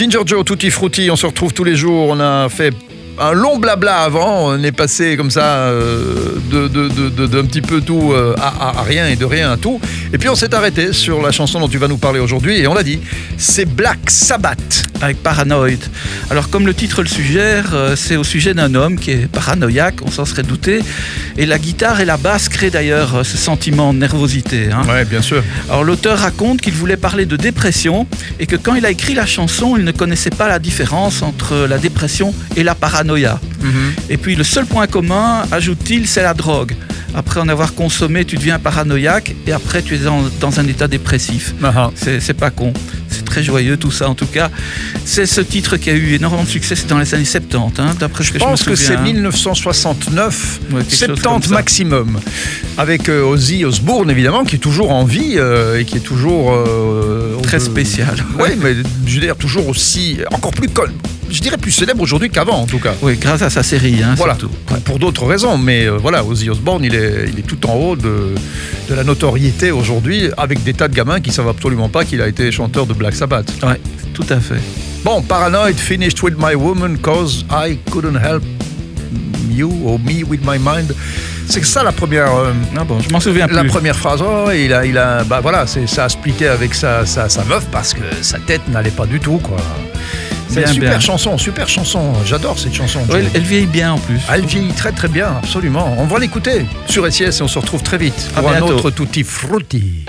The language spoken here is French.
Ginger Joe, Tutti Frutti, on se retrouve tous les jours. On a fait un long blabla avant. On est passé comme ça euh, d'un petit peu tout euh, à rien et de rien à tout. Et puis on s'est arrêté sur la chanson dont tu vas nous parler aujourd'hui. Et on l'a dit, c'est Black Sabbath. avec Paranoid. Alors comme le titre le suggère, euh, c'est au sujet d'un homme qui est paranoïaque, on s'en serait douté. Et la guitare et la basse créent d'ailleurs euh, ce sentiment de nervosité. hein. Ouais, bien sûr. Alors l'auteur raconte qu'il voulait parler de dépression et que quand il a écrit la chanson, il ne connaissait pas la différence entre la dépression et la paranoïa. Et puis le seul point commun, ajoute-t-il, c'est la drogue. Après en avoir consommé, tu deviens paranoïaque et après tu es dans, dans un état dépressif. Ah, C'est c'est pas con. C'est très joyeux tout ça en tout cas. C'est ce titre qui a eu énormément de succès, c'est dans les années 70, hein, d'après ce Je que je, pense me que c'est souviens. 1969, Ouais, quelque chose comme 70 ça. maximum, avec euh, Ozzy Osbourne évidemment, qui est toujours en vie euh, et qui est toujours euh, Très spécial. Oui, mais je veux dire toujours aussi, encore plus, con- je dirais plus célèbre aujourd'hui qu'avant en tout cas. Oui, grâce à sa série, hein, Voilà, surtout. pour, pour d'autres raisons, mais euh, voilà, Ozzy Osbourne, il est, il est tout en haut de, de la notoriété aujourd'hui, avec des tas de gamins qui savent absolument pas qu'il a été chanteur de Black Sabbath. Ouais, tout à fait. Bon, Paranoid finished with my woman cause I couldn't help you or me with my mind. C'est ça la première, euh, Ah bon, je m'en souviens la plus. première phrase. Oh, il a, il a, bah voilà, c'est ça a splitté avec sa, sa, sa meuf parce que sa tête n'allait pas du tout, quoi. C'est une super bien. chanson, super chanson. J'adore cette chanson. Ouais, elle, elle vieillit bien en plus. Elle vieillit très très bien, absolument. On va l'écouter sur SIS et on se retrouve très vite pour un autre Tutti Frutti.